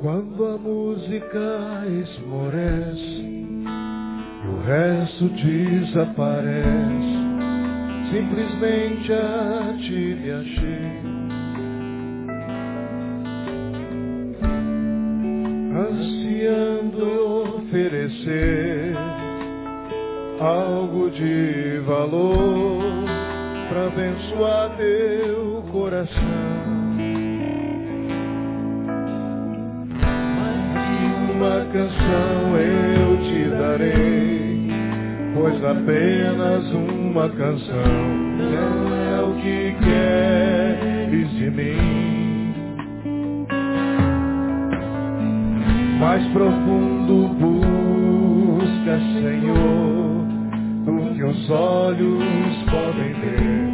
Quando a música esmorece e o resto desaparece, simplesmente a ti me achei. Ansiando oferecer algo de valor para abençoar teu coração. Uma canção eu te darei, pois apenas uma canção não é o que queres de mim. Mais profundo busca, Senhor, do que os olhos podem ver.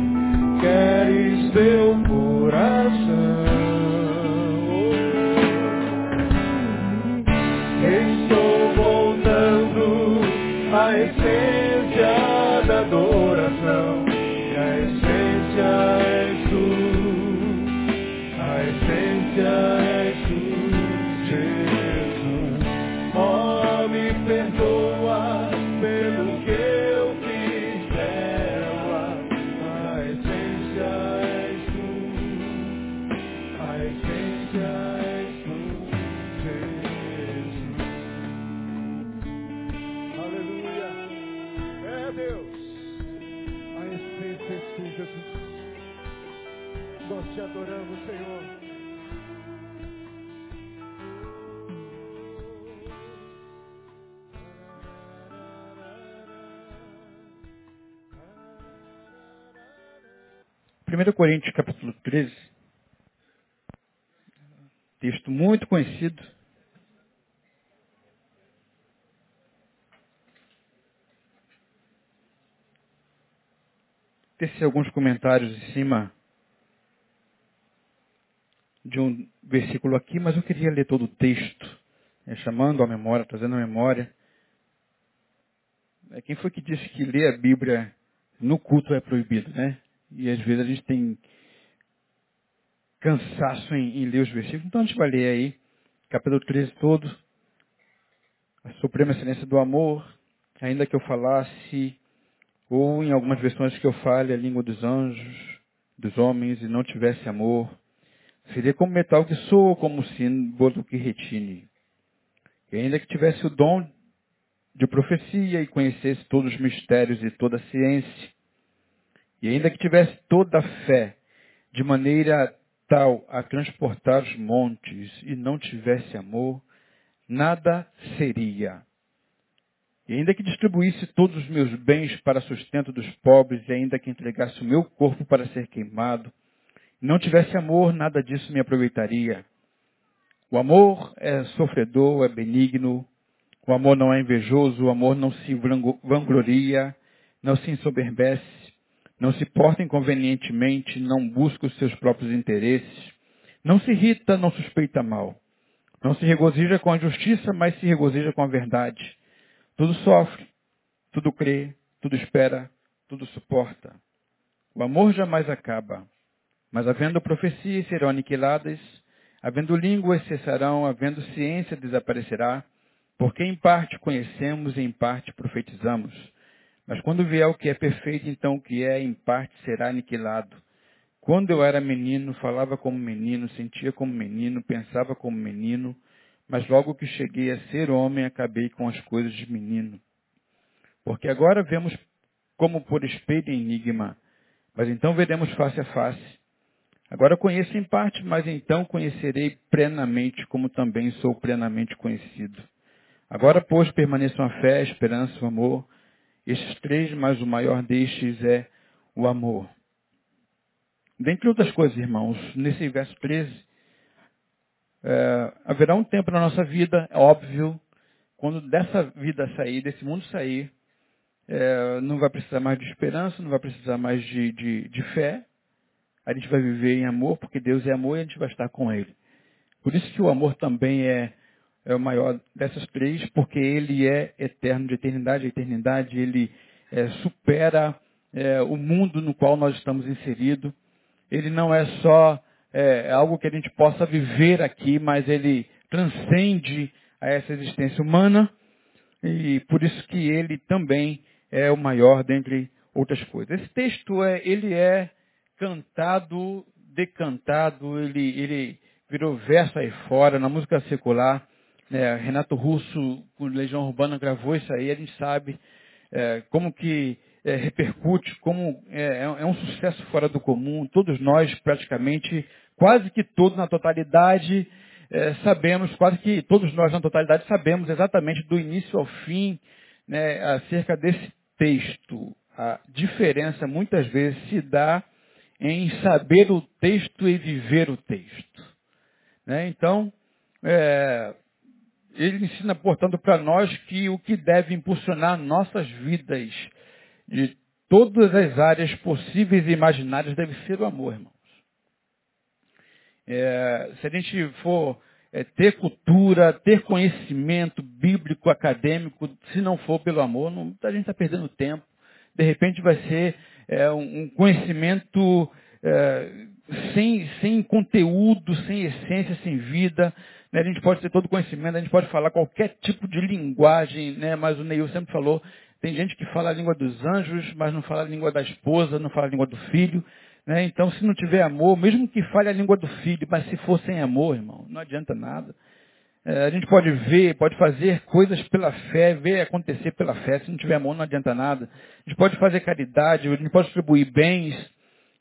Queres teu coração. Coríntios capítulo 13, texto muito conhecido. Tece alguns comentários em cima de um versículo aqui, mas eu queria ler todo o texto, né, chamando a memória, trazendo a memória. É, Quem foi que disse que ler a Bíblia no culto é proibido, né? E às vezes a gente tem cansaço em, em ler os versículos. Então a gente vai ler aí, capítulo 13 todo, a suprema excelência do amor, ainda que eu falasse, ou em algumas versões que eu fale a língua dos anjos, dos homens, e não tivesse amor, seria como metal que soa, como símbolo que retine. E ainda que tivesse o dom de profecia e conhecesse todos os mistérios e toda a ciência, e ainda que tivesse toda a fé, de maneira tal a transportar os montes, e não tivesse amor, nada seria. E ainda que distribuísse todos os meus bens para sustento dos pobres, e ainda que entregasse o meu corpo para ser queimado, não tivesse amor, nada disso me aproveitaria. O amor é sofredor, é benigno, o amor não é invejoso, o amor não se vanglo- vangloria, não se ensoberbece, não se porta inconvenientemente, não busca os seus próprios interesses, não se irrita, não suspeita mal, não se regozija com a justiça, mas se regozija com a verdade. Tudo sofre, tudo crê, tudo espera, tudo suporta. O amor jamais acaba, mas havendo profecias serão aniquiladas, havendo línguas cessarão, havendo ciência desaparecerá, porque em parte conhecemos e em parte profetizamos. Mas quando vier o que é perfeito, então o que é em parte será aniquilado. Quando eu era menino, falava como menino, sentia como menino, pensava como menino, mas logo que cheguei a ser homem, acabei com as coisas de menino. Porque agora vemos como por espelho enigma, mas então veremos face a face. Agora conheço em parte, mas então conhecerei plenamente, como também sou plenamente conhecido. Agora, pois, permaneçam a fé, a esperança, o amor. Estes três, mas o maior destes é o amor. Dentre outras coisas, irmãos, nesse verso 13, é, haverá um tempo na nossa vida, é óbvio, quando dessa vida sair, desse mundo sair, é, não vai precisar mais de esperança, não vai precisar mais de, de, de fé. A gente vai viver em amor, porque Deus é amor e a gente vai estar com Ele. Por isso que o amor também é, é o maior dessas três, porque ele é eterno de eternidade a eternidade, ele é, supera é, o mundo no qual nós estamos inseridos. Ele não é só é, algo que a gente possa viver aqui, mas ele transcende a essa existência humana e por isso que ele também é o maior dentre outras coisas. Esse texto é, ele é cantado, decantado, ele, ele virou verso aí fora na música secular. É, Renato Russo, com Legião Urbana, gravou isso aí, a gente sabe é, como que é, repercute, como é, é, um sucesso fora do comum. Todos nós, praticamente, quase que todos na totalidade, é, sabemos, quase que todos nós na totalidade sabemos exatamente do início ao fim né, acerca desse texto. A diferença muitas vezes se dá em saber o texto e viver o texto. Né? Então, é, ele ensina, portanto, para nós que o que deve impulsionar nossas vidas de todas as áreas possíveis e imaginárias deve ser o amor, irmãos. É, se a gente for é, ter cultura, ter conhecimento bíblico, acadêmico, se não for pelo amor, não, a gente está perdendo tempo. De repente vai ser é, um conhecimento é, sem, sem conteúdo, sem essência, sem vida. Né? A gente pode ter todo conhecimento, a gente pode falar qualquer tipo de linguagem, né? mas o Neil sempre falou, tem gente que fala a língua dos anjos, mas não fala a língua da esposa, não fala a língua do filho. Né? Então, se não tiver amor, mesmo que fale a língua do filho, mas se for sem amor, irmão, não adianta nada. É, a gente pode ver, pode fazer coisas pela fé, ver acontecer pela fé. Se não tiver amor, não adianta nada. A gente pode fazer caridade, a gente pode distribuir bens.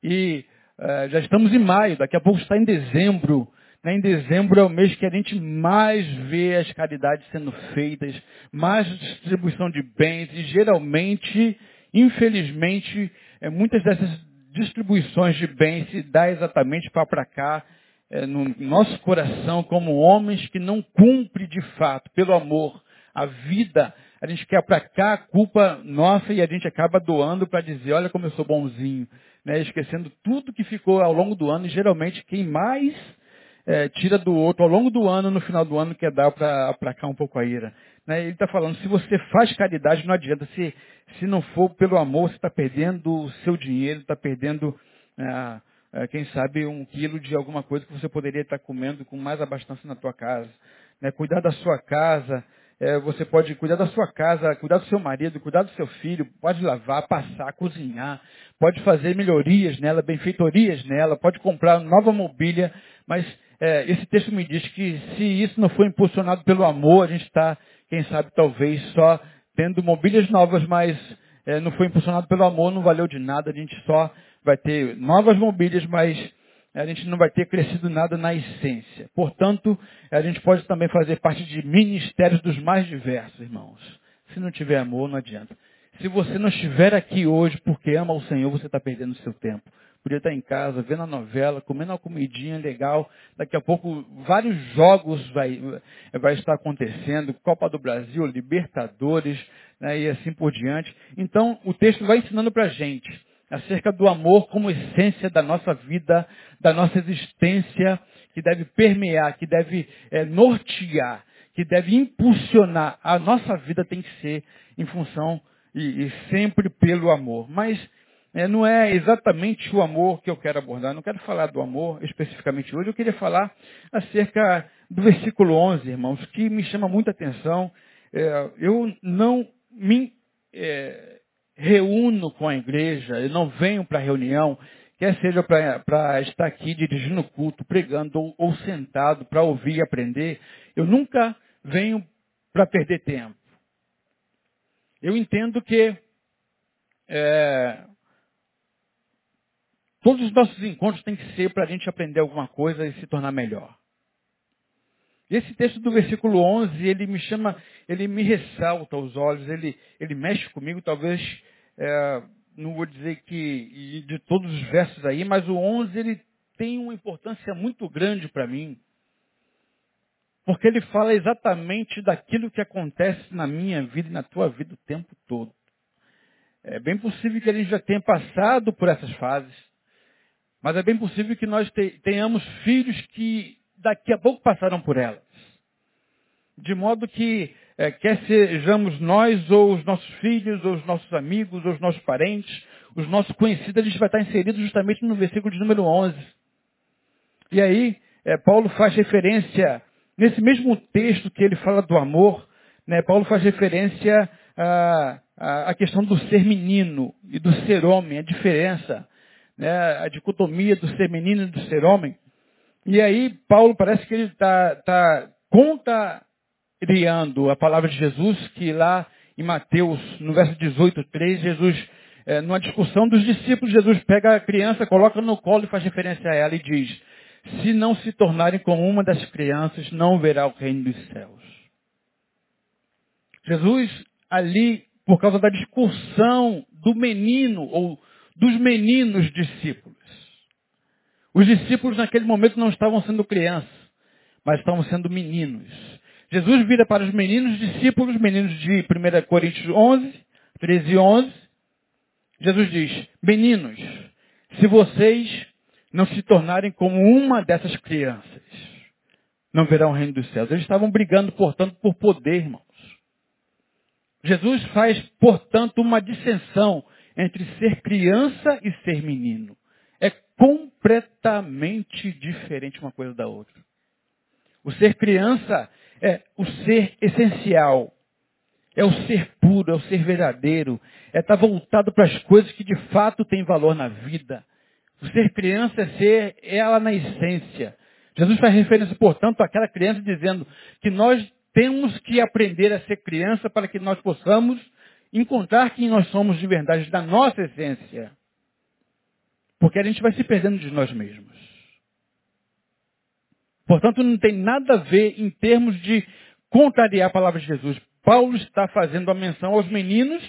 E é, já estamos em maio, daqui a pouco está em dezembro. Né? Em dezembro é o mês que a gente mais vê as caridades sendo feitas, mais distribuição de bens, e geralmente, infelizmente, é, muitas dessas distribuições de bens se dá exatamente para cá, é, no nosso coração, como homens que não cumpre de fato, pelo amor, a vida. A gente quer para cá a culpa nossa e a gente acaba doando para dizer, olha como eu sou bonzinho. Né? Esquecendo tudo que ficou ao longo do ano e geralmente quem mais é, tira do outro ao longo do ano, no final do ano, quer dar para aplacar um pouco a ira. Né? Ele está falando, se você faz caridade, não adianta. Se, se não for pelo amor, você está perdendo o seu dinheiro, está perdendo, é, é, quem sabe, um quilo de alguma coisa que você poderia estar comendo com mais abastança na tua casa. Né? Cuidar da sua casa, é, você pode cuidar da sua casa, cuidar do seu marido, cuidar do seu filho, pode lavar, passar, cozinhar, pode fazer melhorias nela, benfeitorias nela, pode comprar nova mobília, mas é, esse texto me diz que se isso não for impulsionado pelo amor, a gente está, quem sabe, talvez só tendo mobílias novas, mas é, não foi impulsionado pelo amor, não valeu de nada, a gente só vai ter novas mobílias, mas a gente não vai ter crescido nada na essência. Portanto, a gente pode também fazer parte de ministérios dos mais diversos, irmãos. Se não tiver amor, não adianta. Se você não estiver aqui hoje porque ama o Senhor, você está perdendo o seu tempo podia estar em casa, vendo a novela, comendo uma comidinha legal. Daqui a pouco vários jogos vai, vai estar acontecendo, Copa do Brasil, Libertadores, né, e assim por diante. Então, o texto vai ensinando para a gente acerca do amor como essência da nossa vida, da nossa existência, que deve permear, que deve é, nortear, que deve impulsionar. A nossa vida tem que ser em função e, e sempre pelo amor. Mas é, não é exatamente o amor que eu quero abordar. Não quero falar do amor especificamente hoje. Eu queria falar acerca do versículo 11, irmãos, que me chama muita atenção. É, eu não me é, reúno com a igreja, eu não venho para a reunião, quer seja para estar aqui dirigindo o culto, pregando ou, ou sentado para ouvir e aprender. Eu nunca venho para perder tempo. Eu entendo que é, Todos os nossos encontros têm que ser para a gente aprender alguma coisa e se tornar melhor. Esse texto do versículo 11, ele me chama, ele me ressalta aos olhos, ele, ele mexe comigo, talvez, é, não vou dizer que de todos os versos aí, mas o 11 ele tem uma importância muito grande para mim. Porque ele fala exatamente daquilo que acontece na minha vida e na tua vida o tempo todo. É bem possível que a gente já tenha passado por essas fases. Mas é bem possível que nós tenhamos filhos que daqui a pouco passarão por elas. De modo que, é, quer sejamos nós, ou os nossos filhos, ou os nossos amigos, ou os nossos parentes, os nossos conhecidos, a gente vai estar inserido justamente no versículo de número 11. E aí, é, Paulo faz referência nesse mesmo texto que ele fala do amor, né, Paulo faz referência à, à, questão do ser menino e do ser homem, a diferença, né, a dicotomia do ser menino e do ser homem. E aí Paulo parece que ele está tá contrariando a palavra de Jesus, que lá em Mateus, no verso 18, 3, Jesus, é, numa discussão dos discípulos, Jesus pega a criança, coloca no colo e faz referência a ela e diz, se não se tornarem como uma das crianças, não verá o reino dos céus. Jesus, ali, por causa da discussão do menino, ou dos meninos discípulos. Os discípulos naquele momento não estavam sendo crianças, mas estavam sendo meninos. Jesus vira para os meninos discípulos, meninos de 1 Coríntios 11, 13 e 11. Jesus diz, meninos, se vocês não se tornarem como uma dessas crianças, não verão o reino dos céus. Eles estavam brigando, portanto, por poder, irmãos. Jesus faz, portanto, uma dissensão entre ser criança e ser menino. É completamente diferente uma coisa da outra. O ser criança é o ser essencial. É o ser puro, é o ser verdadeiro. É estar voltado para as coisas que de fato têm valor na vida. Ser criança é ser ela na essência. Jesus faz referência, portanto, àquela criança dizendo que nós temos que aprender a ser criança para que nós possamos encontrar quem nós somos de verdade, da nossa essência. Porque a gente vai se perdendo de nós mesmos. Portanto, não tem nada a ver em termos de contrariar a palavra de Jesus. Paulo está fazendo a menção aos meninos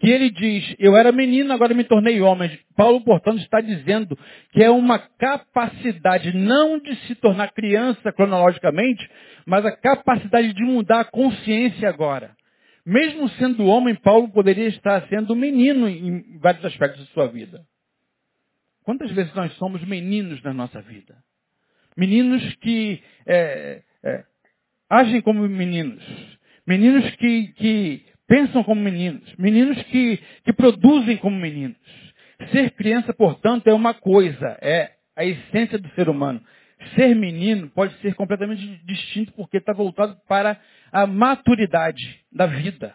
que ele diz, eu era menino, agora me tornei homem. Paulo, portanto, está dizendo que é uma capacidade não de se tornar criança cronologicamente, mas a capacidade de mudar a consciência agora. Mesmo sendo homem, Paulo poderia estar sendo menino em vários aspectos de sua vida. Quantas vezes nós somos meninos na nossa vida? Meninos que é, é, agem como meninos. Meninos que, que pensam como meninos, meninos que, que produzem como meninos. Ser criança, portanto, é uma coisa, é a essência do ser humano. Ser menino pode ser completamente distinto porque está voltado para a maturidade da vida.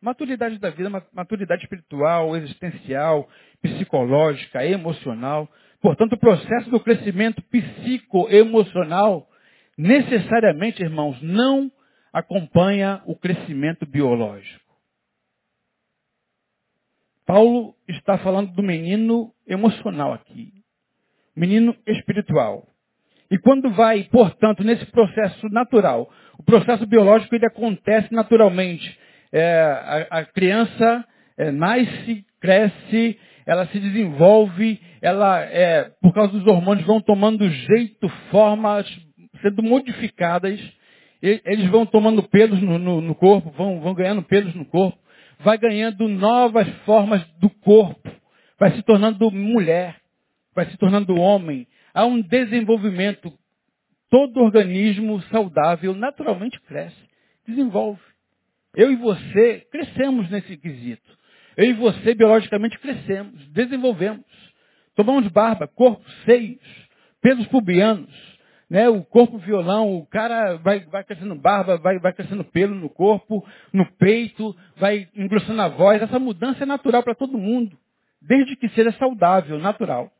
Maturidade da vida, maturidade espiritual, existencial, psicológica, emocional. Portanto, o processo do crescimento psicoemocional, necessariamente, irmãos, não acompanha o crescimento biológico. Paulo está falando do menino emocional aqui, menino espiritual. E quando vai, portanto, nesse processo natural, o processo biológico ele acontece naturalmente. É, a, a, criança é, nasce, cresce, ela se desenvolve, ela, é, por causa dos hormônios, vão tomando jeito, formas, sendo modificadas eles vão tomando pelos no, no, no corpo, vão, vão ganhando pelos no corpo, vai ganhando novas formas do corpo, vai se tornando mulher, vai se tornando homem. Há um desenvolvimento. Todo organismo saudável naturalmente cresce, desenvolve. Eu e você crescemos nesse quesito. Eu e você biologicamente crescemos, desenvolvemos. Tomamos barba, corpo, seios, pelos pubianos, né, o corpo violão, o cara vai, vai crescendo barba, vai, vai crescendo pelo no corpo, no peito, vai engrossando a voz. Essa mudança é natural para todo mundo, desde que seja saudável, natural.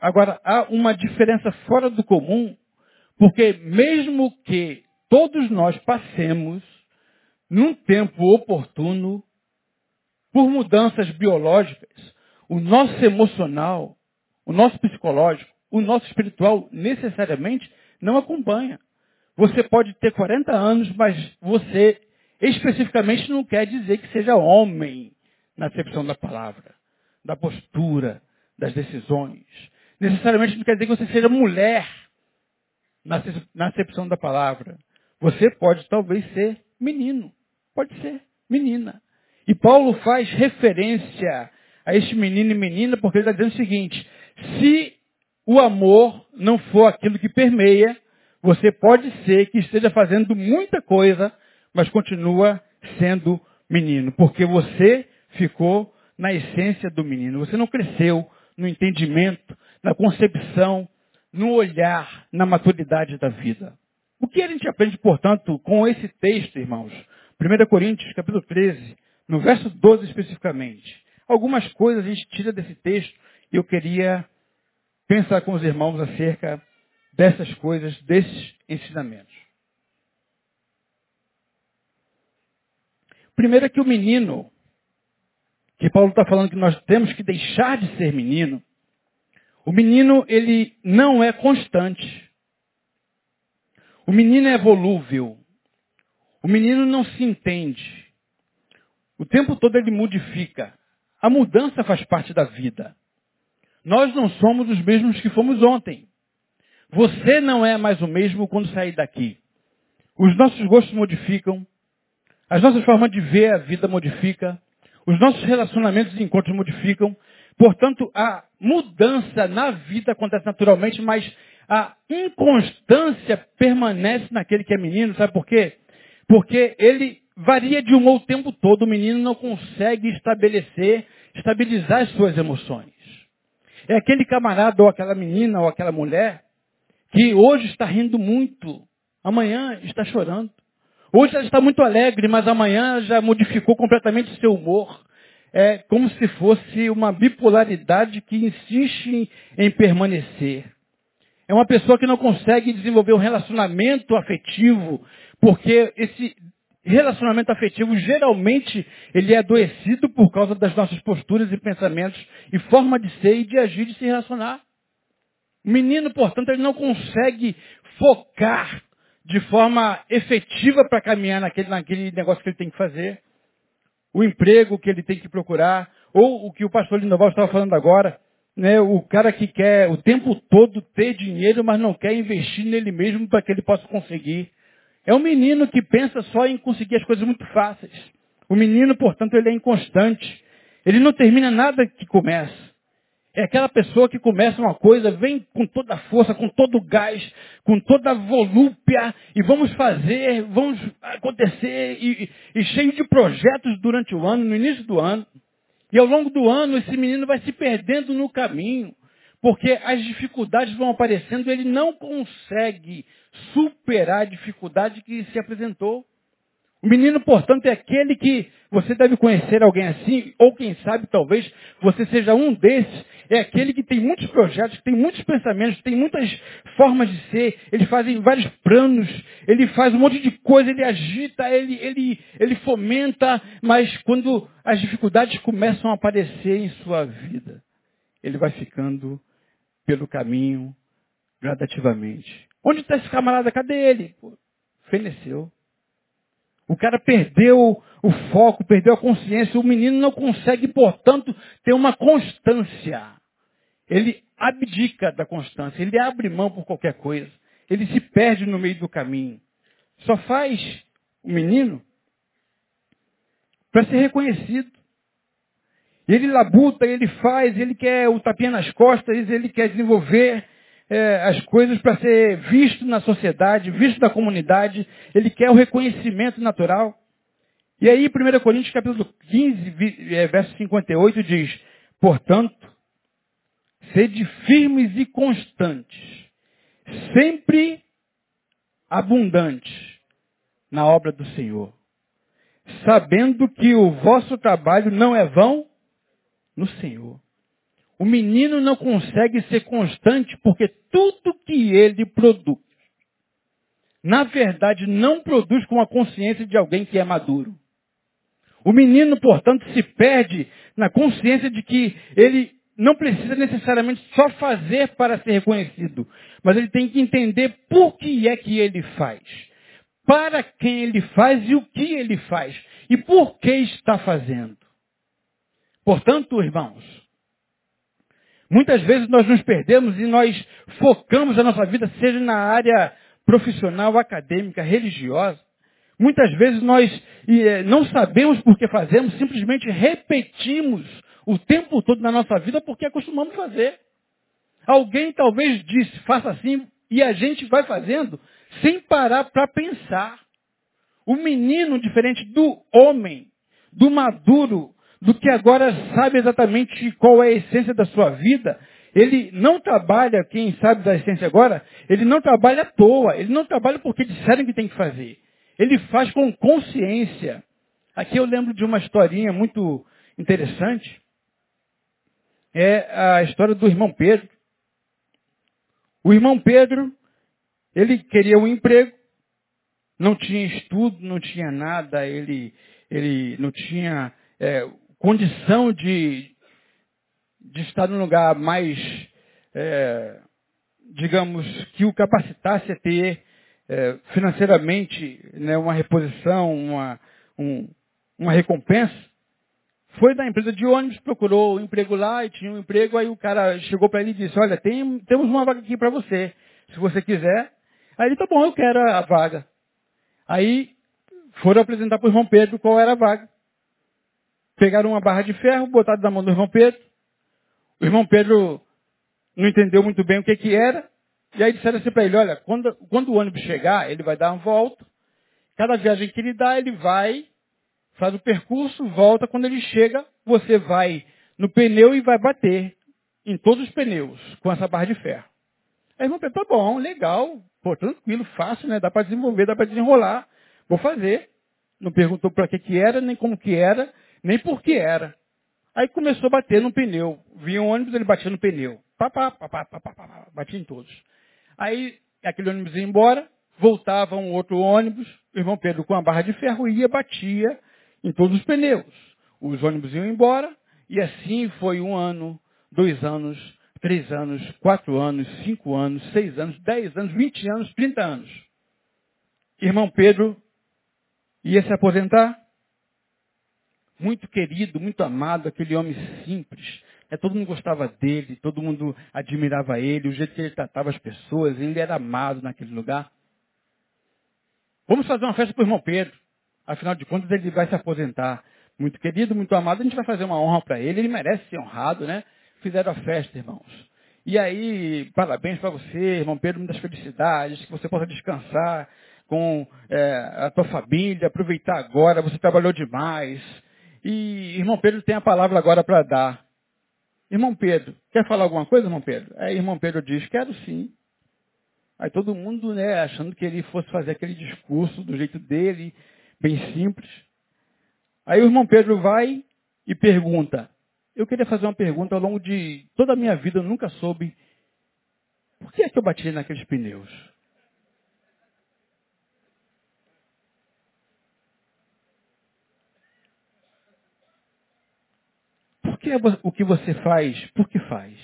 Agora, há uma diferença fora do comum, porque mesmo que todos nós passemos, num tempo oportuno, por mudanças biológicas, o nosso emocional, o nosso psicológico, o nosso espiritual necessariamente não acompanha. Você pode ter 40 anos, mas você especificamente não quer dizer que seja homem na acepção da palavra, da postura, das decisões. Necessariamente não quer dizer que você seja mulher na acepção da palavra. Você pode talvez ser menino, pode ser menina. E Paulo faz referência a este menino e menina porque ele está dizendo o seguinte: se o amor não for aquilo que permeia, você pode ser que esteja fazendo muita coisa, mas continua sendo menino, porque você ficou na essência do menino. Você não cresceu no entendimento, na concepção no olhar, na maturidade da vida. O que a gente aprende, portanto, com esse texto, irmãos? 1 Coríntios, capítulo 13, no verso 12 especificamente. Algumas coisas a gente tira desse texto e eu queria pensar com os irmãos acerca dessas coisas, desses ensinamentos. Primeiro é que o menino, que Paulo está falando que nós temos que deixar de ser menino, o menino, ele não é constante. O menino é volúvel. O menino não se entende. O tempo todo ele modifica. A mudança faz parte da vida. Nós não somos os mesmos que fomos ontem. Você não é mais o mesmo quando sair daqui. Os nossos gostos modificam. As nossas formas de ver a vida modificam. Os nossos relacionamentos e encontros modificam. Portanto, a mudança na vida acontece naturalmente, mas a inconstância permanece naquele que é menino. Sabe por quê? Porque ele varia de humor o tempo todo. O menino não consegue estabelecer, estabilizar as suas emoções. É aquele camarada ou aquela menina ou aquela mulher que hoje está rindo muito, amanhã está chorando. Hoje ela está muito alegre, mas amanhã já modificou completamente o seu humor é como se fosse uma bipolaridade que insiste em, em permanecer. É uma pessoa que não consegue desenvolver um relacionamento afetivo, porque esse relacionamento afetivo geralmente ele é adoecido por causa das nossas posturas e pensamentos e forma de ser e de agir e de se relacionar. O menino, portanto, ele não consegue focar de forma efetiva para caminhar naquele, naquele negócio que ele tem que fazer o emprego que ele tem que procurar, ou o que o pastor Lindoval estava falando agora, né, o cara que quer o tempo todo ter dinheiro, mas não quer investir nele mesmo para que ele possa conseguir. É um menino que pensa só em conseguir as coisas muito fáceis. O menino, portanto, ele é inconstante. Ele não termina nada que começa. É aquela pessoa que começa uma coisa, vem com toda a força, com todo o gás, com toda a volúpia, e vamos fazer, vamos acontecer, e, e, cheio de projetos durante o ano, no início do ano. E ao longo do ano, esse menino vai se perdendo no caminho, porque as dificuldades vão aparecendo, ele não consegue superar a dificuldade que se apresentou. O menino, portanto, é aquele que você deve conhecer alguém assim, ou quem sabe, talvez, você seja um desses. É aquele que tem muitos projetos, tem muitos pensamentos, tem muitas formas de ser, ele faz vários planos, ele faz um monte de coisa, ele agita, ele, ele, ele fomenta, mas quando as dificuldades começam a aparecer em sua vida, ele vai ficando pelo caminho gradativamente. Onde está esse camarada? Cadê ele? Pô, feneceu. O cara perdeu o foco, perdeu a consciência. O menino não consegue, portanto, ter uma constância. Ele abdica da constância. Ele abre mão por qualquer coisa. Ele se perde no meio do caminho. Só faz o menino para ser reconhecido. Ele labuta, ele faz, ele quer o tapinha nas costas, ele quer desenvolver é, as coisas para ser visto na sociedade, visto na comunidade. Ele quer o reconhecimento natural. E aí, 1 Coríntios capítulo 15, é, verso 58 diz, portanto, sede firmes e constantes, sempre abundantes na obra do Senhor, sabendo que o vosso trabalho não é vão no Senhor. O menino não consegue ser constante porque tudo que ele produz, na verdade, não produz com a consciência de alguém que é maduro. O menino, portanto, se perde na consciência de que ele não precisa necessariamente só fazer para ser reconhecido, mas ele tem que entender por que é que ele faz, para quem ele faz e o que ele faz, e por que está fazendo. Portanto, irmãos, Muitas vezes nós nos perdemos e nós focamos a nossa vida, seja na área profissional, acadêmica, religiosa. Muitas vezes nós eh, não sabemos por que fazemos, simplesmente repetimos o tempo todo na nossa vida porque acostumamos fazer. Alguém talvez disse, faça assim, e a gente vai fazendo sem parar para pensar. O menino, diferente do homem, do maduro, do que agora sabe exatamente qual é a essência da sua vida, ele não trabalha, quem sabe da essência agora, ele não trabalha à toa, ele não trabalha porque disseram que tem que fazer. Ele faz com consciência. Aqui eu lembro de uma historinha muito interessante. É a história do irmão Pedro. O irmão Pedro, ele queria um emprego, não tinha estudo, não tinha nada, ele, ele não tinha é, condição de, de estar num lugar mais, é, digamos, que o capacitasse a ter é, financeiramente né, uma reposição, uma, um, uma recompensa. Foi da empresa de ônibus, procurou um emprego lá e tinha um emprego, aí o cara chegou para ele e disse, olha, tem, temos uma vaga aqui para você, se você quiser. Aí ele, tá bom, eu quero a vaga. Aí foram apresentar para o irmão Pedro qual era a vaga. Pegaram uma barra de ferro, botaram na mão do irmão Pedro. O irmão Pedro não entendeu muito bem o que, que era. E aí disseram assim para ele, olha, quando, quando o ônibus chegar, ele vai dar uma volta. Cada viagem que ele dá, ele vai, faz o percurso, volta. Quando ele chega, você vai no pneu e vai bater em todos os pneus com essa barra de ferro. Aí o irmão Pedro, tá bom, legal, pô, tranquilo, fácil, né? Dá para desenvolver, dá para desenrolar. Vou fazer. Não perguntou para que que era, nem como que era, nem por que era. Aí começou a bater no pneu. Vinha um ônibus, ele batia no pneu. Pá, pá, pá, pá, pá, pá, pá, batia em todos. Aí aquele ônibus ia embora, voltava um outro ônibus, o irmão Pedro com a barra de ferro ia, batia em todos os pneus. Os ônibus iam embora, e assim foi um ano, dois anos, três anos, quatro anos, cinco anos, seis anos, dez anos, vinte anos, trinta anos. Irmão Pedro ia se aposentar, muito querido, muito amado, aquele homem simples. É, todo mundo gostava dele, todo mundo admirava ele, o jeito que ele tratava as pessoas, ele era amado naquele lugar. Vamos fazer uma festa para o irmão Pedro. Afinal de contas, ele vai se aposentar. Muito querido, muito amado, a gente vai fazer uma honra para ele, ele merece ser honrado, né? Fizeram a festa, irmãos. E aí, parabéns para você, irmão Pedro, muitas felicidades, que você possa descansar com é, a tua família, aproveitar agora, você trabalhou demais. E irmão Pedro tem a palavra agora para dar. Irmão Pedro, quer falar alguma coisa, irmão Pedro? Aí irmão Pedro diz, quero sim. Aí todo mundo, né, achando que ele fosse fazer aquele discurso do jeito dele, bem simples. Aí o irmão Pedro vai e pergunta. Eu queria fazer uma pergunta ao longo de toda a minha vida, eu nunca soube por que é que eu bati naqueles pneus? Que é o que você faz? Por que faz?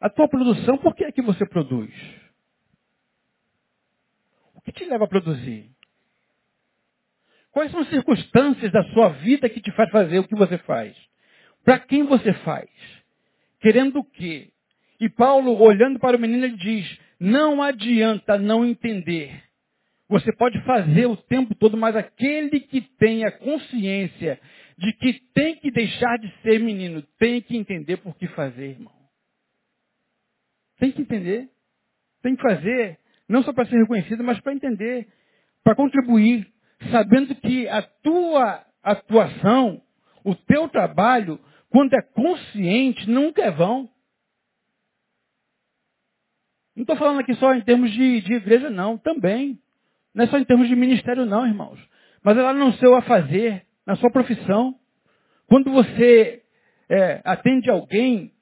A tua produção, por que é que você produz? O que te leva a produzir? Quais são as circunstâncias da sua vida que te faz fazer o que você faz? Para quem você faz? Querendo o quê? E Paulo, olhando para o menino, ele diz: não adianta não entender você pode fazer o tempo todo, mas aquele que tem a consciência de que tem que deixar de ser menino, tem que entender por que fazer, irmão. Tem que entender. Tem que fazer, não só para ser reconhecido, mas para entender, para contribuir, sabendo que a tua atuação, o teu trabalho, quando é consciente, nunca é vão. Não estou falando aqui só em termos de, de igreja, não, também. Não é só em termos de ministério, não, irmãos. Mas lá no seu a fazer, na sua profissão. Quando você é, atende alguém,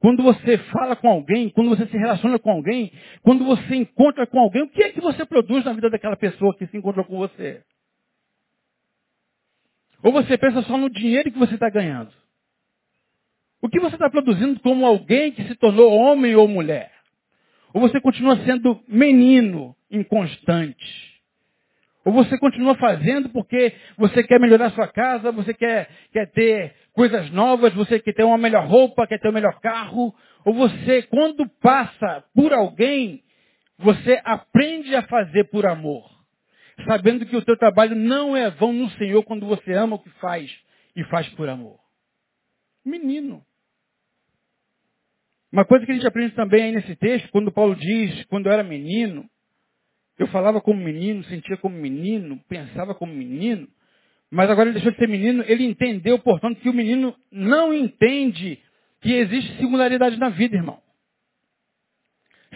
quando você fala com alguém, quando você se relaciona com alguém, quando você encontra com alguém, o que é que você produz na vida daquela pessoa que se encontrou com você? Ou você pensa só no dinheiro que você está ganhando? O que você está produzindo como alguém que se tornou homem ou mulher? Ou você continua sendo menino inconstante? Ou você continua fazendo porque você quer melhorar sua casa, você quer, quer ter coisas novas, você quer ter uma melhor roupa, quer ter um melhor carro. Ou você, quando passa por alguém, você aprende a fazer por amor. Sabendo que o teu trabalho não é vão no Senhor quando você ama o que faz e faz por amor. Menino. Uma coisa que a gente aprende também aí nesse texto, quando Paulo diz, quando eu era menino, eu falava como menino, sentia como menino, pensava como menino. Mas agora ele deixou de ser menino, ele entendeu, portanto, que o menino não entende que existe singularidade na vida, irmão.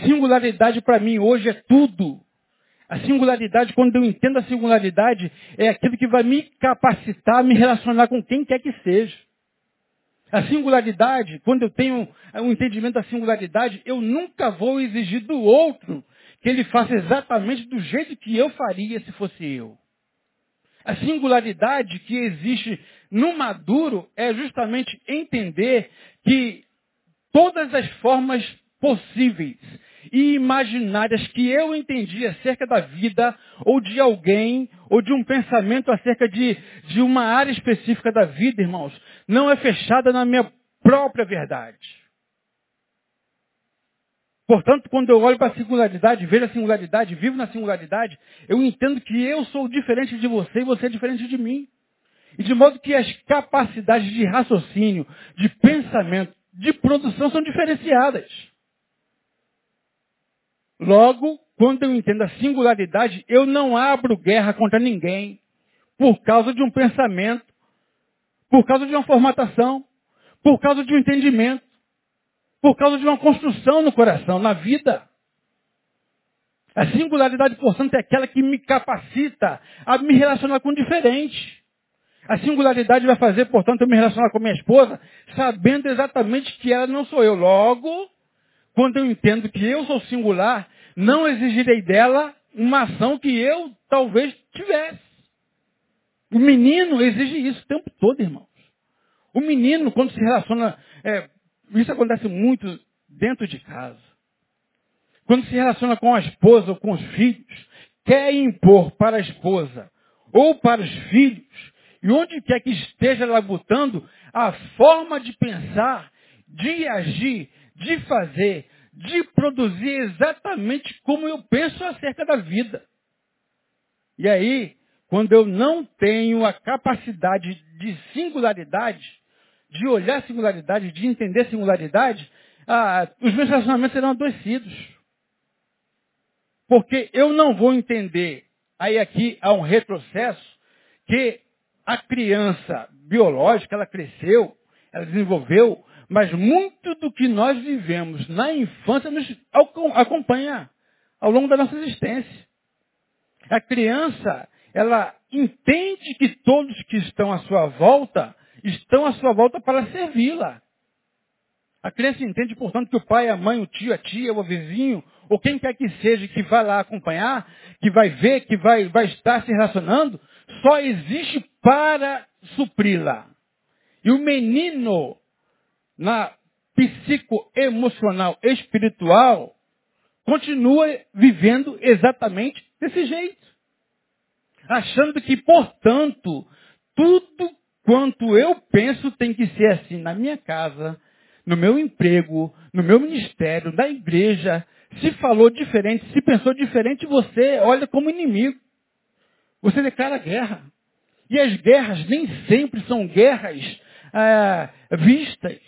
Singularidade para mim hoje é tudo. A singularidade, quando eu entendo a singularidade, é aquilo que vai me capacitar a me relacionar com quem quer que seja. A singularidade, quando eu tenho um entendimento da singularidade, eu nunca vou exigir do outro que ele faça exatamente do jeito que eu faria se fosse eu. A singularidade que existe no maduro é justamente entender que todas as formas possíveis e imaginárias que eu entendi acerca da vida, ou de alguém, ou de um pensamento acerca de, de uma área específica da vida, irmãos, não é fechada na minha própria verdade. Portanto, quando eu olho para a singularidade, vejo a singularidade, vivo na singularidade, eu entendo que eu sou diferente de você e você é diferente de mim. E de modo que as capacidades de raciocínio, de pensamento, de produção são diferenciadas. Logo, quando eu entendo a singularidade, eu não abro guerra contra ninguém por causa de um pensamento, por causa de uma formatação, por causa de um entendimento, por causa de uma construção no coração, na vida. A singularidade, portanto, é aquela que me capacita a me relacionar com o diferente. A singularidade vai fazer, portanto, eu me relacionar com minha esposa, sabendo exatamente que ela não sou eu. Logo, quando eu entendo que eu sou singular, não exigirei dela uma ação que eu talvez tivesse. O menino exige isso o tempo todo, irmãos. O menino, quando se relaciona, é, isso acontece muito dentro de casa. Quando se relaciona com a esposa ou com os filhos, quer impor para a esposa ou para os filhos e onde quer que esteja labutando, a forma de pensar, de agir, de fazer, de produzir exatamente como eu penso acerca da vida. E aí, quando eu não tenho a capacidade de singularidade, de olhar singularidade, de entender singularidade, ah, os meus relacionamentos serão adoecidos. Porque eu não vou entender, aí aqui há um retrocesso, que a criança biológica, ela cresceu, ela desenvolveu, mas muito do que nós vivemos na infância nos acompanha ao longo da nossa existência. A criança, ela entende que todos que estão à sua volta, estão à sua volta para servi-la. A criança entende, portanto, que o pai, a mãe, o tio, a tia, o vizinho, ou quem quer que seja que vai lá acompanhar, que vai ver, que vai, vai estar se relacionando, só existe para supri-la. E o menino, na psicoemocional espiritual, continua vivendo exatamente desse jeito. Achando que, portanto, tudo quanto eu penso tem que ser assim na minha casa, no meu emprego, no meu ministério, na igreja. Se falou diferente, se pensou diferente, você olha como inimigo. Você declara guerra. E as guerras nem sempre são guerras ah, vistas.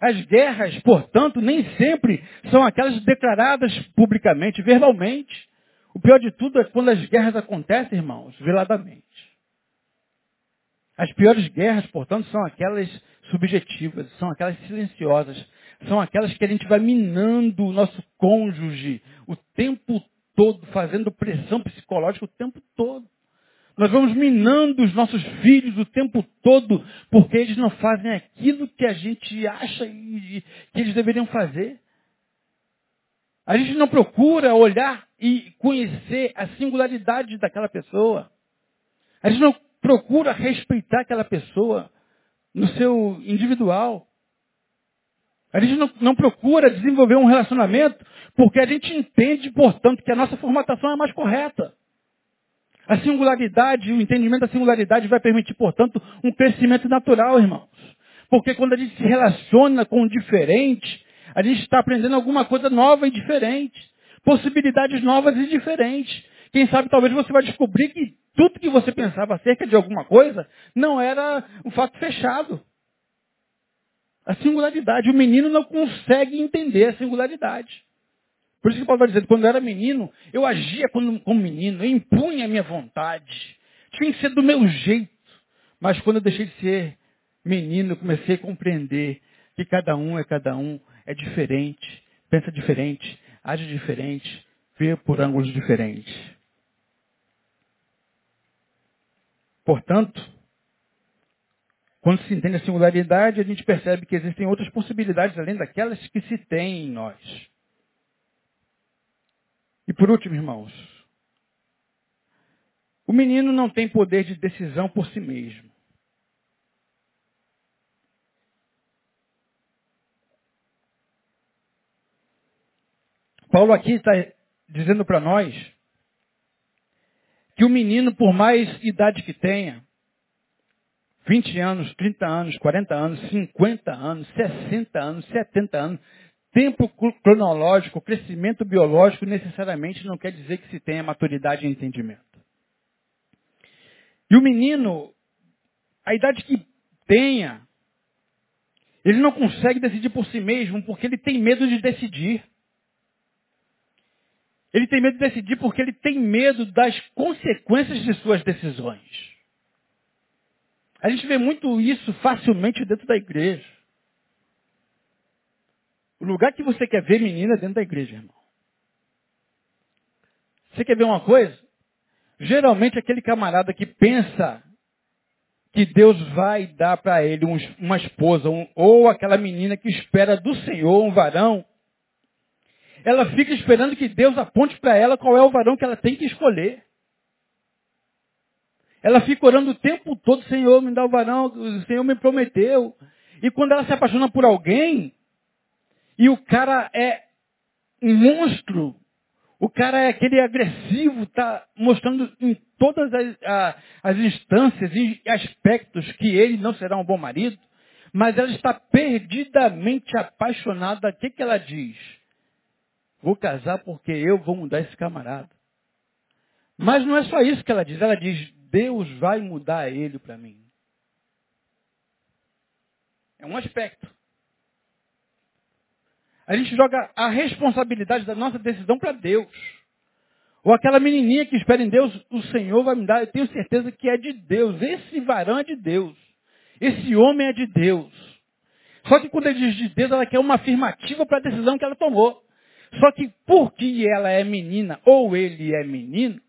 As guerras, portanto, nem sempre são aquelas declaradas publicamente, verbalmente. O pior de tudo é quando as guerras acontecem, irmãos, veladamente. As piores guerras, portanto, são aquelas subjetivas, são aquelas silenciosas, são aquelas que a gente vai minando o nosso cônjuge o tempo todo, fazendo pressão psicológica o tempo todo. Nós vamos minando os nossos filhos o tempo todo, porque eles não fazem aquilo que a gente acha que eles deveriam fazer. A gente não procura olhar e conhecer a singularidade daquela pessoa. A gente não procura respeitar aquela pessoa no seu individual. A gente não, não, procura desenvolver um relacionamento porque a gente entende, portanto, que a nossa formatação é mais correta. A singularidade, o entendimento da singularidade vai permitir, portanto, um crescimento natural, irmãos. Porque quando a gente se relaciona com o diferente, a gente está aprendendo alguma coisa nova e diferente. Possibilidades novas e diferentes. Quem sabe talvez você vai descobrir que tudo que você pensava acerca de alguma coisa não era um fato fechado. A singularidade. O menino não consegue entender a singularidade. Por isso que Paulo vai dizer, quando eu era menino, eu agia como, como menino, eu impunha a minha vontade. tinha que ser do meu jeito. Mas quando eu deixei de ser menino, eu comecei a compreender que cada um é cada um, é diferente, pensa diferente, age diferente, vê por ângulos diferentes. Portanto, quando se entende a singularidade, a gente percebe que existem outras possibilidades além daquelas que se tem em nós. E por último, irmãos, o menino não tem poder de decisão por si mesmo. Paulo aqui está dizendo para nós que o menino, por mais idade que tenha, 20 anos, 30 anos, 40 anos, 50 anos, 60 anos, 70 anos, tempo cronológico, crescimento biológico necessariamente não quer dizer que se tenha maturidade e entendimento. E o menino, a idade que tenha, ele não consegue decidir por si mesmo porque ele tem medo de decidir. Ele tem medo de decidir porque ele tem medo das consequências de suas decisões. A gente vê muito isso facilmente dentro da igreja. O lugar que você quer ver menina é dentro da igreja, irmão. Você quer ver uma coisa? Geralmente aquele camarada que pensa que Deus vai dar para ele uma esposa, um, ou aquela menina que espera do Senhor um varão, ela fica esperando que Deus aponte para ela qual é o varão que ela tem que escolher. Ela fica orando o tempo todo, Senhor, me dá o varão, o Senhor me prometeu. E quando ela se apaixona por alguém, e o cara é um monstro, o cara é aquele agressivo, está mostrando em todas as, a, as instâncias e aspectos que ele não será um bom marido, mas ela está perdidamente apaixonada. O que, que ela diz? Vou casar porque eu vou mudar esse camarada. Mas não é só isso que ela diz. Ela diz, Deus vai mudar ele para mim. É um aspecto. A gente joga a responsabilidade da nossa decisão para Deus. Ou aquela menininha que espera em Deus, o Senhor vai me dar, eu tenho certeza que é de Deus. Esse varão é de Deus. Esse homem é de Deus. Só que quando ele diz de Deus, ela quer uma afirmativa para a decisão que ela tomou. Só que porque ela é menina ou ele é menino,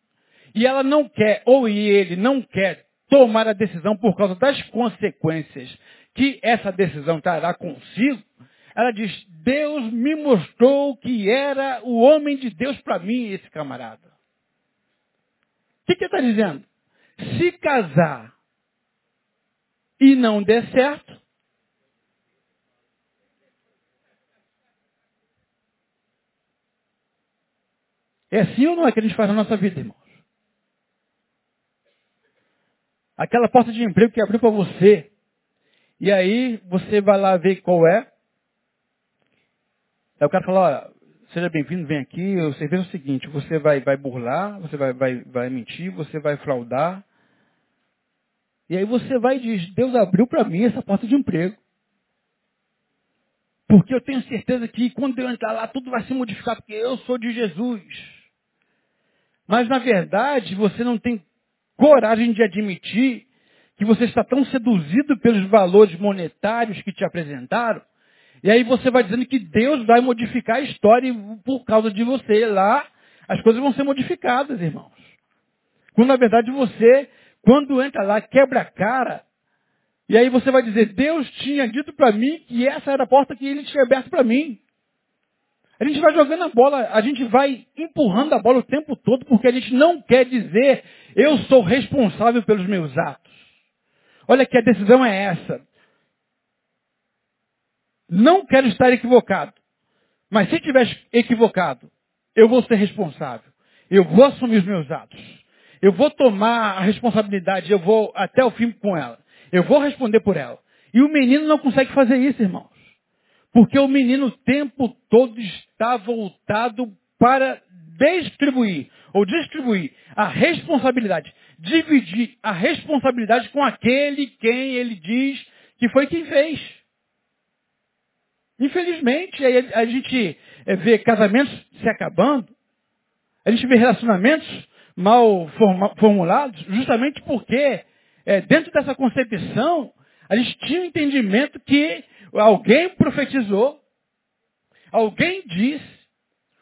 e ela não quer, ou ele não quer tomar a decisão por causa das consequências que essa decisão trará consigo, ela diz, Deus me mostrou que era o homem de Deus para mim, esse camarada. O que, que está dizendo? Se casar e não der certo, É assim ou não é que a gente faz na nossa vida, irmãos? Aquela porta de emprego que abriu para você. E aí você vai lá ver qual é. Aí o cara fala, olha, seja bem-vindo, vem aqui. Você vê o seguinte, você vai, vai burlar, você vai, vai, vai mentir, você vai fraudar. E aí você vai e diz, Deus abriu para mim essa porta de emprego. Porque eu tenho certeza que quando eu entrar lá, tudo vai se modificar, porque eu sou de Jesus. Mas, na verdade, você não tem coragem de admitir que você está tão seduzido pelos valores monetários que te apresentaram, e aí você vai dizendo que Deus vai modificar a história por causa de você. Lá, as coisas vão ser modificadas, irmãos. Quando, na verdade, você, quando entra lá, quebra a cara, e aí você vai dizer, Deus tinha dito para mim que essa era a porta que ele tinha aberto para mim. A gente vai jogando a bola, a gente vai empurrando a bola o tempo todo porque a gente não quer dizer eu sou responsável pelos meus atos. Olha que a decisão é essa. Não quero estar equivocado. Mas se estiver equivocado, eu vou ser responsável. Eu vou assumir os meus atos. Eu vou tomar a responsabilidade, eu vou até o fim com ela. Eu vou responder por ela. E o menino não consegue fazer isso, irmãos. Porque o menino o tempo todo está voltado para distribuir, ou distribuir a responsabilidade, dividir a responsabilidade com aquele quem ele diz que foi quem fez. Infelizmente, a gente eh, vê casamentos se acabando, a gente vê relacionamentos mal formulados, justamente porque é, dentro dessa concepção a gente tinha o um entendimento que alguém profetizou, alguém disse,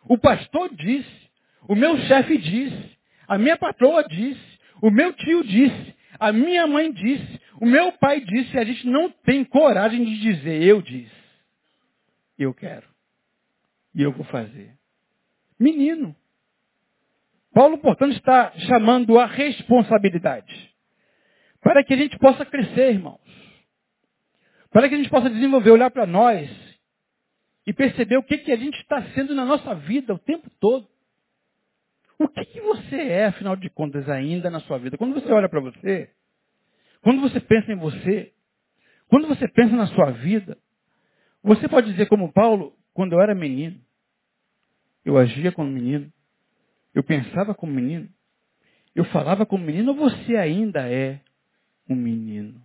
o pastor disse, o meu chefe disse, a minha patroa disse, o meu tio disse, a minha mãe disse, o meu pai disse, e a gente não tem coragem de dizer, eu disse. Eu quero. E eu vou fazer. Menino. Paulo, portanto, está chamando a responsabilidade. Para que a gente possa crescer, irmãos. Para que a gente possa desenvolver, olhar para nós e perceber o que, que a gente está sendo na nossa vida o tempo todo. O que, que você é, afinal de contas, ainda na sua vida? Quando você olha para você, quando você pensa em você, quando você pensa na sua vida, você pode dizer como Paulo, quando eu era menino, eu agia como menino, eu pensava como menino, eu falava como menino, ou você ainda é um menino?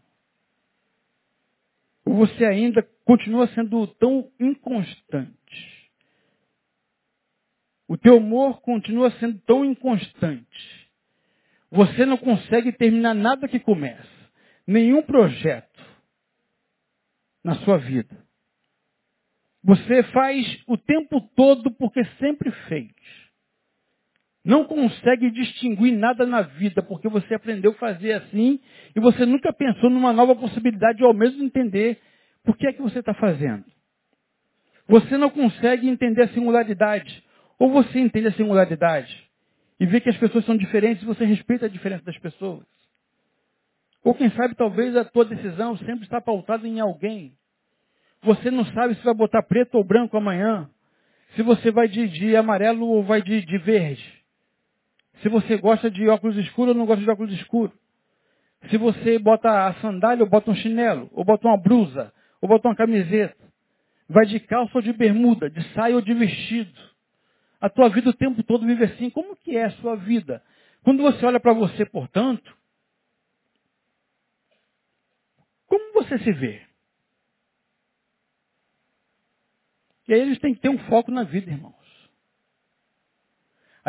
Ou você ainda continua sendo tão inconstante? O teu humor continua sendo tão inconstante. Você não consegue terminar nada que começa. Nenhum projeto na sua vida. Você faz o tempo todo porque sempre fez. Não consegue distinguir nada na vida porque você aprendeu a fazer assim e você nunca pensou numa nova possibilidade ou ao mesmo entender por que é que você está fazendo. Você não consegue entender a singularidade ou você entende a singularidade e vê que as pessoas são diferentes e você respeita a diferença das pessoas. Ou quem sabe talvez a tua decisão sempre está pautada em alguém. Você não sabe se vai botar preto ou branco amanhã. Se você vai de, de amarelo ou vai de, de verde. Se você gosta de óculos escuros ou não gosta de óculos escuros. Se você bota a sandália ou bota um chinelo, ou bota uma blusa, ou bota uma camiseta. Vai de calça ou de bermuda, de saia ou de vestido. A tua vida o tempo todo vive assim. Como que é a sua vida? Quando você olha para você, portanto, como você se vê? E aí gente tem que ter um foco na vida, irmãos.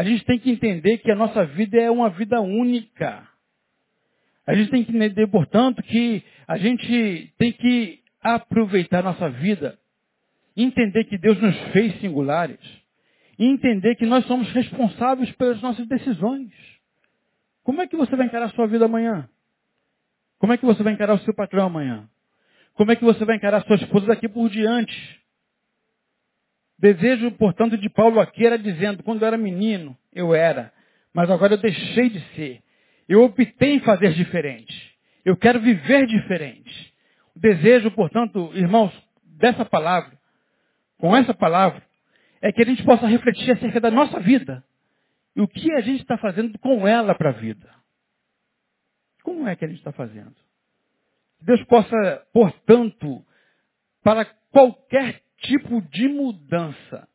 A gente tem que entender que a nossa vida é uma vida única. A gente tem que entender, portanto, que a gente tem que aproveitar a nossa vida, entender que Deus nos fez singulares e entender que nós somos responsáveis pelas nossas decisões. Como é que você vai encarar a sua vida amanhã? Como é que você vai encarar o seu patrão amanhã? Como é que você vai encarar a sua esposa daqui por diante? Desejo, portanto, de Paulo aqui era dizendo, quando eu era menino, eu era, mas agora eu deixei de ser. Eu optei em fazer diferente. Eu quero viver diferente. O desejo, portanto, irmãos, dessa palavra, com essa palavra, é que a gente possa refletir acerca da nossa vida. E o que a gente está fazendo com ela para a vida. Como é que a gente está fazendo? Deus possa, portanto, para qualquer tipo de mudança,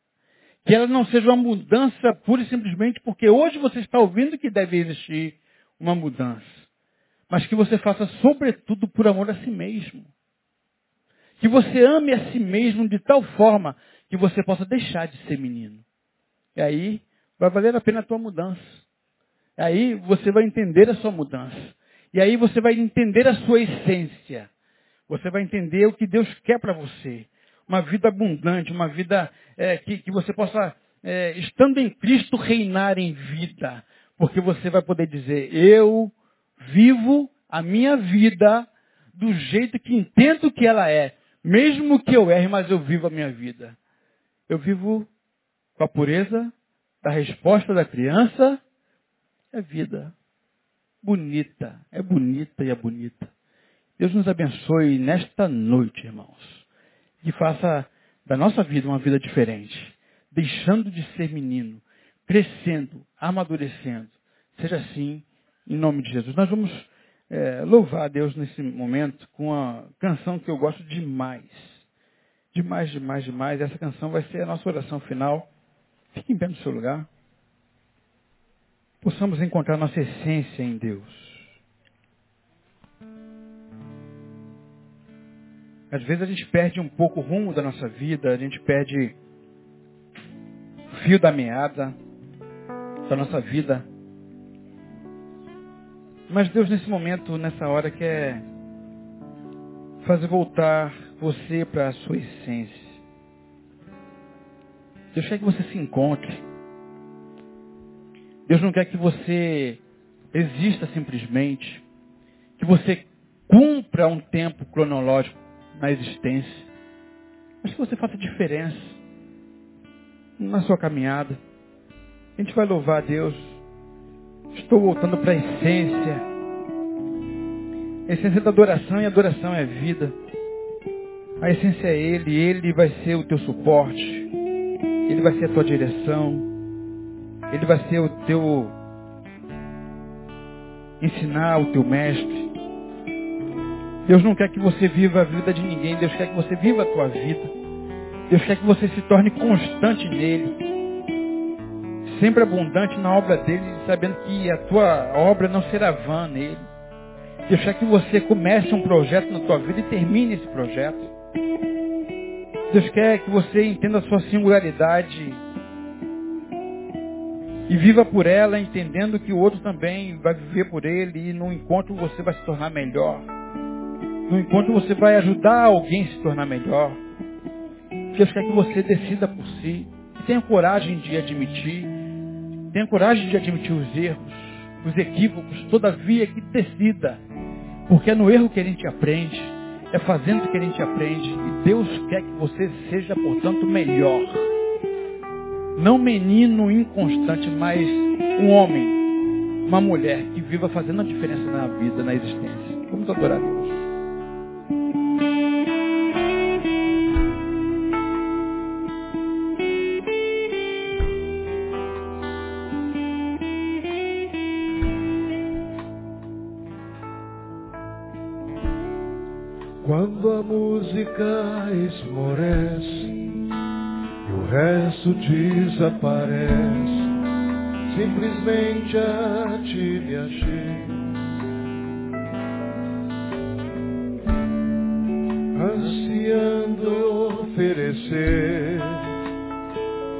que ela não seja uma mudança pura e simplesmente porque hoje você está ouvindo que deve existir uma mudança, mas que você faça sobretudo por amor a si mesmo. Que você ame a si mesmo de tal forma que você possa deixar de ser menino. E aí vai valer a pena a tua mudança. E aí você vai entender a sua mudança. E aí você vai entender a sua essência. Você vai entender o que Deus quer para você. Uma vida abundante, uma vida é, que, que, você possa, é, estando em Cristo, reinar em vida. Porque você vai poder dizer, eu vivo a minha vida do jeito que entendo que ela é. Mesmo que eu erre, mas eu vivo a minha vida. Eu vivo com a pureza da resposta da criança. É vida. Bonita. É bonita e é bonita. Deus nos abençoe nesta noite, irmãos. Que faça da nossa vida uma vida diferente. Deixando de ser menino. Crescendo, amadurecendo. Seja assim, em nome de Jesus. Nós vamos é, louvar a Deus nesse momento com uma canção que eu gosto demais. Demais, demais, demais. Essa canção vai ser a nossa oração final. Fique em pé no seu lugar. Possamos encontrar nossa essência em Deus. Às vezes a gente perde um pouco o rumo da nossa vida, a gente perde o fio da meada da nossa vida Mas Deus, nesse momento, nessa hora, quer fazer voltar você para a sua essência. Deus quer que você se encontre. Deus não quer que você exista simplesmente. Que você cumpra um tempo cronológico na existência. Mas que você faça diferença na sua caminhada. A gente vai louvar a Deus. Estou voltando para a essência. A essência da adoração e adoração é vida. A essência é Ele, Ele vai ser o teu suporte. Ele vai ser a tua direção. Ele vai ser o teu ensinar, o teu mestre. Deus não quer que você viva a vida de ninguém, Deus quer que você viva a tua vida. Deus quer que você se torne constante nele. Sempre abundante na obra dele, sabendo que a tua obra não será vã nele. Deus quer que você comece um projeto na tua vida e termine esse projeto. Deus quer que você entenda a sua singularidade e viva por ela, entendendo que o outro também vai viver por ele e no encontro você vai se tornar melhor. No encontro você vai ajudar alguém a se tornar melhor. Deus quer que você decida por si. Tenha coragem de admitir. Tenha coragem de admitir os erros, os equívocos, todavia que decida. Porque é no erro que a gente aprende. É fazendo que a gente aprende. E Deus quer que você seja, portanto, melhor. Não menino inconstante, mas um homem, uma mulher que viva fazendo a diferença na vida, na existência. Vamos adorar a Deus. Quando a música esmorece e o resto desaparece, simplesmente a ti me achei. Ansiando oferecer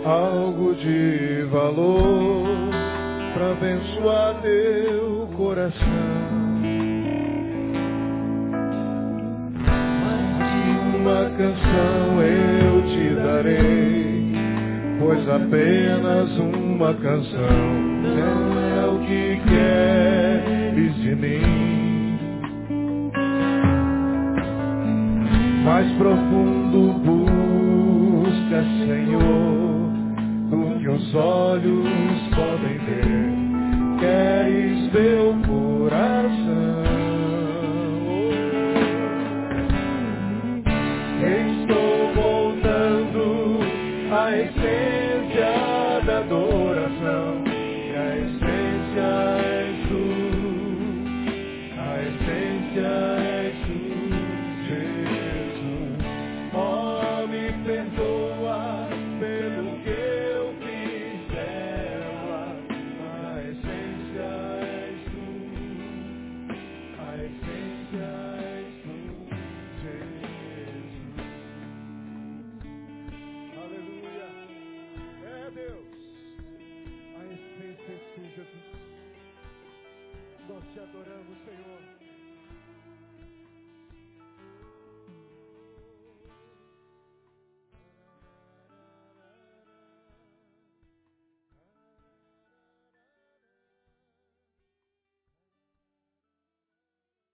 algo de valor para abençoar teu coração. Canção eu te darei, pois apenas uma canção não é o que queres de mim. Mais profundo busca, Senhor, do que os olhos podem ver. Queres meu coração.